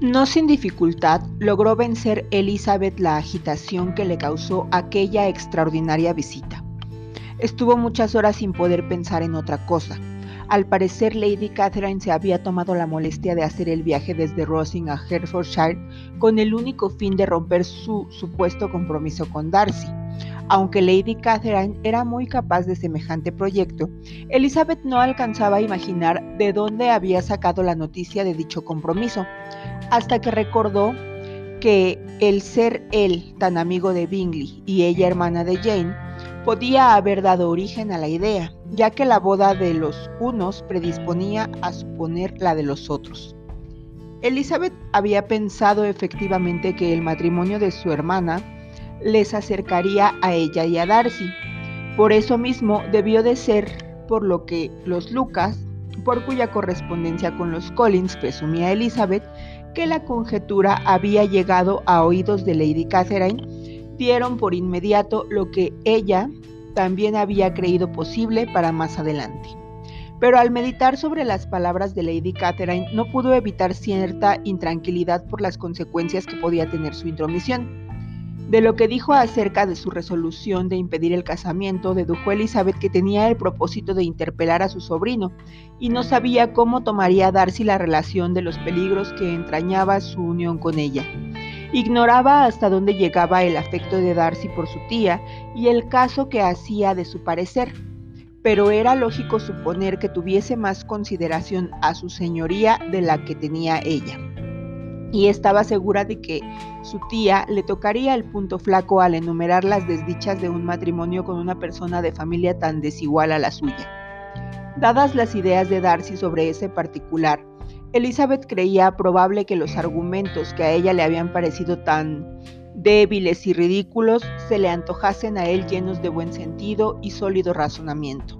No sin dificultad logró vencer Elizabeth la agitación que le causó aquella extraordinaria visita. Estuvo muchas horas sin poder pensar en otra cosa. Al parecer Lady Catherine se había tomado la molestia de hacer el viaje desde Rosing a Hertfordshire con el único fin de romper su supuesto compromiso con Darcy. Aunque Lady Catherine era muy capaz de semejante proyecto, Elizabeth no alcanzaba a imaginar de dónde había sacado la noticia de dicho compromiso, hasta que recordó que el ser él tan amigo de Bingley y ella hermana de Jane podía haber dado origen a la idea, ya que la boda de los unos predisponía a suponer la de los otros. Elizabeth había pensado efectivamente que el matrimonio de su hermana les acercaría a ella y a Darcy. Por eso mismo debió de ser por lo que los Lucas, por cuya correspondencia con los Collins presumía Elizabeth, que la conjetura había llegado a oídos de Lady Catherine, dieron por inmediato lo que ella también había creído posible para más adelante. Pero al meditar sobre las palabras de Lady Catherine no pudo evitar cierta intranquilidad por las consecuencias que podía tener su intromisión. De lo que dijo acerca de su resolución de impedir el casamiento, dedujo Elizabeth que tenía el propósito de interpelar a su sobrino y no sabía cómo tomaría Darcy la relación de los peligros que entrañaba su unión con ella. Ignoraba hasta dónde llegaba el afecto de Darcy por su tía y el caso que hacía de su parecer, pero era lógico suponer que tuviese más consideración a su señoría de la que tenía ella y estaba segura de que su tía le tocaría el punto flaco al enumerar las desdichas de un matrimonio con una persona de familia tan desigual a la suya. Dadas las ideas de Darcy sobre ese particular, Elizabeth creía probable que los argumentos que a ella le habían parecido tan débiles y ridículos se le antojasen a él llenos de buen sentido y sólido razonamiento.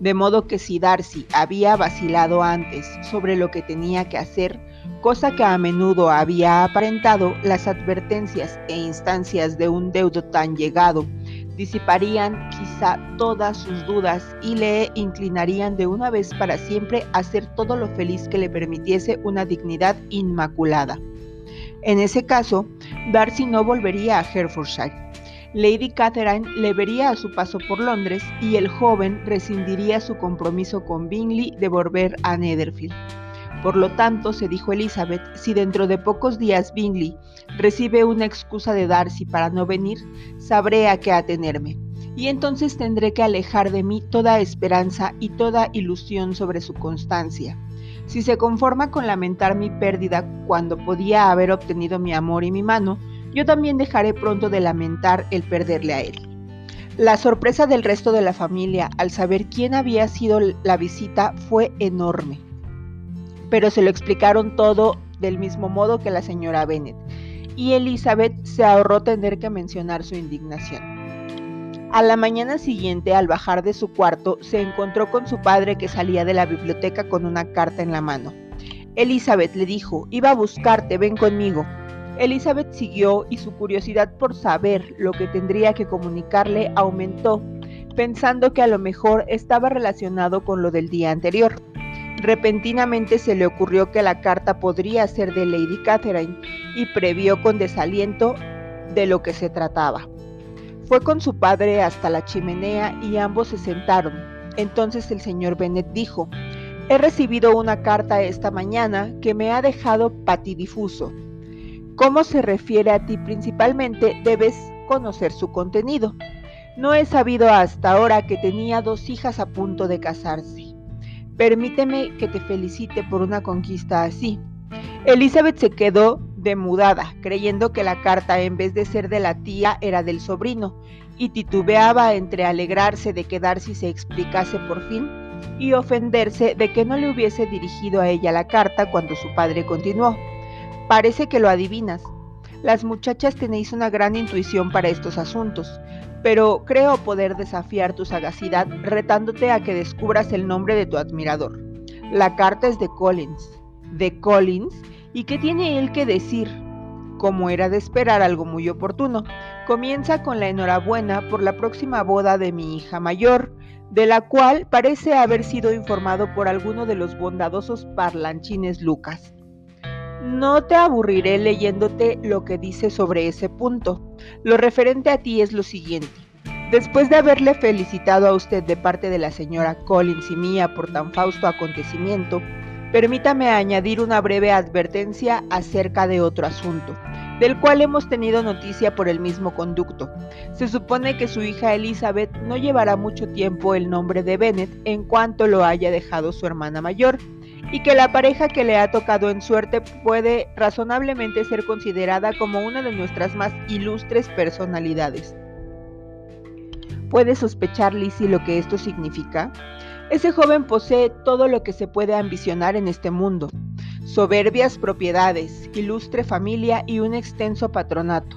De modo que si Darcy había vacilado antes sobre lo que tenía que hacer, cosa que a menudo había aparentado, las advertencias e instancias de un deudo tan llegado disiparían quizá todas sus dudas y le inclinarían de una vez para siempre a hacer todo lo feliz que le permitiese una dignidad inmaculada. En ese caso, Darcy no volvería a Herefordshire. Lady Catherine le vería a su paso por Londres y el joven rescindiría su compromiso con Bingley de volver a Netherfield. Por lo tanto, se dijo Elizabeth, si dentro de pocos días Bingley recibe una excusa de Darcy para no venir, sabré a qué atenerme. Y entonces tendré que alejar de mí toda esperanza y toda ilusión sobre su constancia. Si se conforma con lamentar mi pérdida cuando podía haber obtenido mi amor y mi mano, yo también dejaré pronto de lamentar el perderle a él. La sorpresa del resto de la familia al saber quién había sido la visita fue enorme pero se lo explicaron todo del mismo modo que la señora Bennet, y Elizabeth se ahorró tener que mencionar su indignación. A la mañana siguiente, al bajar de su cuarto, se encontró con su padre que salía de la biblioteca con una carta en la mano. Elizabeth le dijo, iba a buscarte, ven conmigo. Elizabeth siguió y su curiosidad por saber lo que tendría que comunicarle aumentó, pensando que a lo mejor estaba relacionado con lo del día anterior. Repentinamente se le ocurrió que la carta podría ser de Lady Catherine y previó con desaliento de lo que se trataba. Fue con su padre hasta la chimenea y ambos se sentaron. Entonces el señor Bennet dijo, He recibido una carta esta mañana que me ha dejado patidifuso. ¿Cómo se refiere a ti principalmente? Debes conocer su contenido. No he sabido hasta ahora que tenía dos hijas a punto de casarse. Permíteme que te felicite por una conquista así. Elizabeth se quedó demudada, creyendo que la carta en vez de ser de la tía era del sobrino, y titubeaba entre alegrarse de que Darcy se explicase por fin y ofenderse de que no le hubiese dirigido a ella la carta cuando su padre continuó. Parece que lo adivinas. Las muchachas tenéis una gran intuición para estos asuntos pero creo poder desafiar tu sagacidad retándote a que descubras el nombre de tu admirador. La carta es de Collins. ¿De Collins? ¿Y qué tiene él que decir? Como era de esperar algo muy oportuno, comienza con la enhorabuena por la próxima boda de mi hija mayor, de la cual parece haber sido informado por alguno de los bondadosos parlanchines Lucas. No te aburriré leyéndote lo que dice sobre ese punto. Lo referente a ti es lo siguiente. Después de haberle felicitado a usted de parte de la señora Collins y mía por tan fausto acontecimiento, permítame añadir una breve advertencia acerca de otro asunto, del cual hemos tenido noticia por el mismo conducto. Se supone que su hija Elizabeth no llevará mucho tiempo el nombre de Bennet en cuanto lo haya dejado su hermana mayor, y que la pareja que le ha tocado en suerte puede razonablemente ser considerada como una de nuestras más ilustres personalidades. ¿Puede sospechar Lizzie lo que esto significa? Ese joven posee todo lo que se puede ambicionar en este mundo. Soberbias propiedades, ilustre familia y un extenso patronato.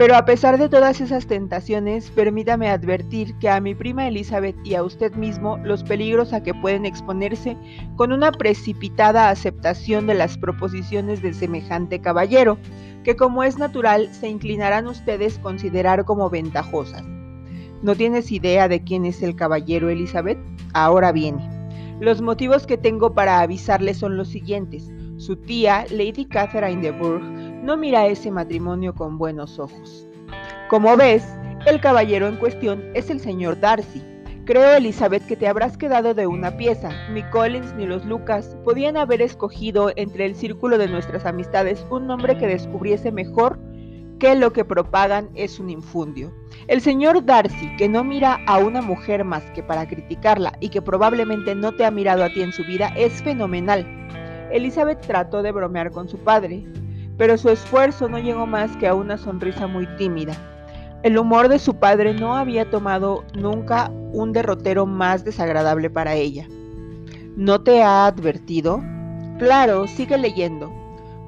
Pero a pesar de todas esas tentaciones, permítame advertir que a mi prima Elizabeth y a usted mismo los peligros a que pueden exponerse con una precipitada aceptación de las proposiciones de semejante caballero, que como es natural se inclinarán ustedes considerar como ventajosas. ¿No tienes idea de quién es el caballero Elizabeth? Ahora viene. Los motivos que tengo para avisarle son los siguientes. Su tía, Lady Catherine de Bourgh, no mira ese matrimonio con buenos ojos. Como ves, el caballero en cuestión es el señor Darcy. Creo, Elizabeth, que te habrás quedado de una pieza. Ni Collins ni los Lucas podían haber escogido entre el círculo de nuestras amistades un nombre que descubriese mejor que lo que propagan es un infundio. El señor Darcy, que no mira a una mujer más que para criticarla y que probablemente no te ha mirado a ti en su vida, es fenomenal. Elizabeth trató de bromear con su padre, pero su esfuerzo no llegó más que a una sonrisa muy tímida. El humor de su padre no había tomado nunca un derrotero más desagradable para ella. ¿No te ha advertido? Claro, sigue leyendo.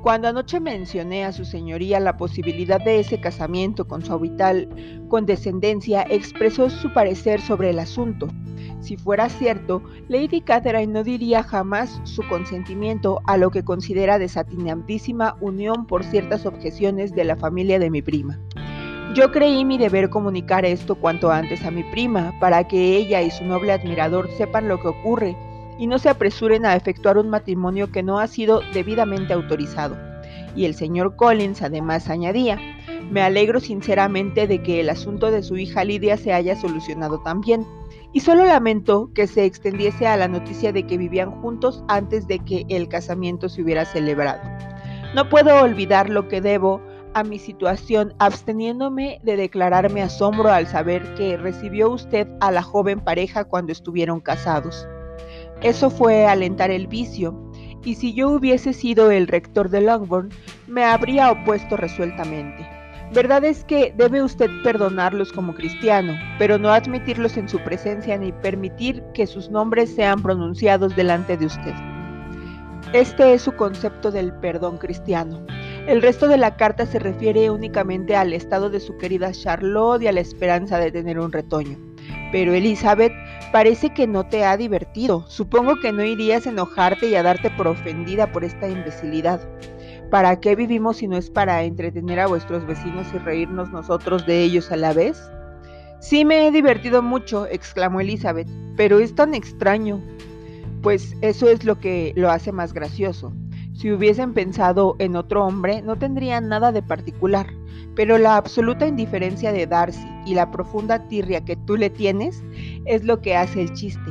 Cuando anoche mencioné a su señoría la posibilidad de ese casamiento con su habitual condescendencia, expresó su parecer sobre el asunto. Si fuera cierto, Lady Catherine no diría jamás su consentimiento a lo que considera desatinadísima unión por ciertas objeciones de la familia de mi prima. Yo creí mi deber comunicar esto cuanto antes a mi prima, para que ella y su noble admirador sepan lo que ocurre y no se apresuren a efectuar un matrimonio que no ha sido debidamente autorizado. Y el señor Collins además añadía, me alegro sinceramente de que el asunto de su hija Lidia se haya solucionado también y solo lamento que se extendiese a la noticia de que vivían juntos antes de que el casamiento se hubiera celebrado. No puedo olvidar lo que debo a mi situación, absteniéndome de declararme asombro al saber que recibió usted a la joven pareja cuando estuvieron casados. Eso fue alentar el vicio, y si yo hubiese sido el rector de Longbourn, me habría opuesto resueltamente. Verdad es que debe usted perdonarlos como cristiano, pero no admitirlos en su presencia ni permitir que sus nombres sean pronunciados delante de usted. Este es su concepto del perdón cristiano. El resto de la carta se refiere únicamente al estado de su querida Charlotte y a la esperanza de tener un retoño. Pero Elizabeth, parece que no te ha divertido. Supongo que no irías a enojarte y a darte por ofendida por esta imbecilidad. ¿Para qué vivimos si no es para entretener a vuestros vecinos y reírnos nosotros de ellos a la vez? Sí me he divertido mucho, exclamó Elizabeth, pero es tan extraño. Pues eso es lo que lo hace más gracioso. Si hubiesen pensado en otro hombre, no tendrían nada de particular, pero la absoluta indiferencia de Darcy y la profunda tirria que tú le tienes es lo que hace el chiste.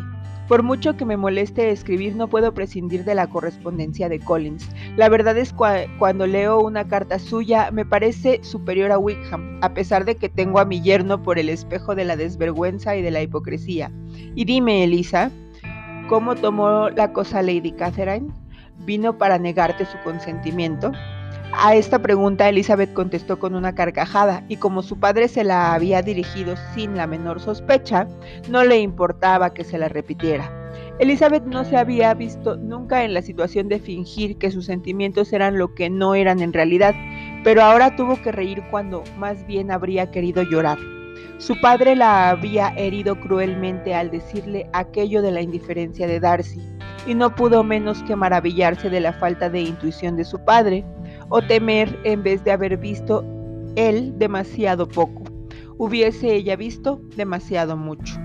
Por mucho que me moleste escribir, no puedo prescindir de la correspondencia de Collins. La verdad es que cuando leo una carta suya me parece superior a Wickham, a pesar de que tengo a mi yerno por el espejo de la desvergüenza y de la hipocresía. Y dime, Elisa, ¿cómo tomó la cosa Lady Catherine? ¿Vino para negarte su consentimiento? A esta pregunta Elizabeth contestó con una carcajada y como su padre se la había dirigido sin la menor sospecha, no le importaba que se la repitiera. Elizabeth no se había visto nunca en la situación de fingir que sus sentimientos eran lo que no eran en realidad, pero ahora tuvo que reír cuando más bien habría querido llorar. Su padre la había herido cruelmente al decirle aquello de la indiferencia de Darcy, y no pudo menos que maravillarse de la falta de intuición de su padre, o temer en vez de haber visto él demasiado poco. Hubiese ella visto demasiado mucho.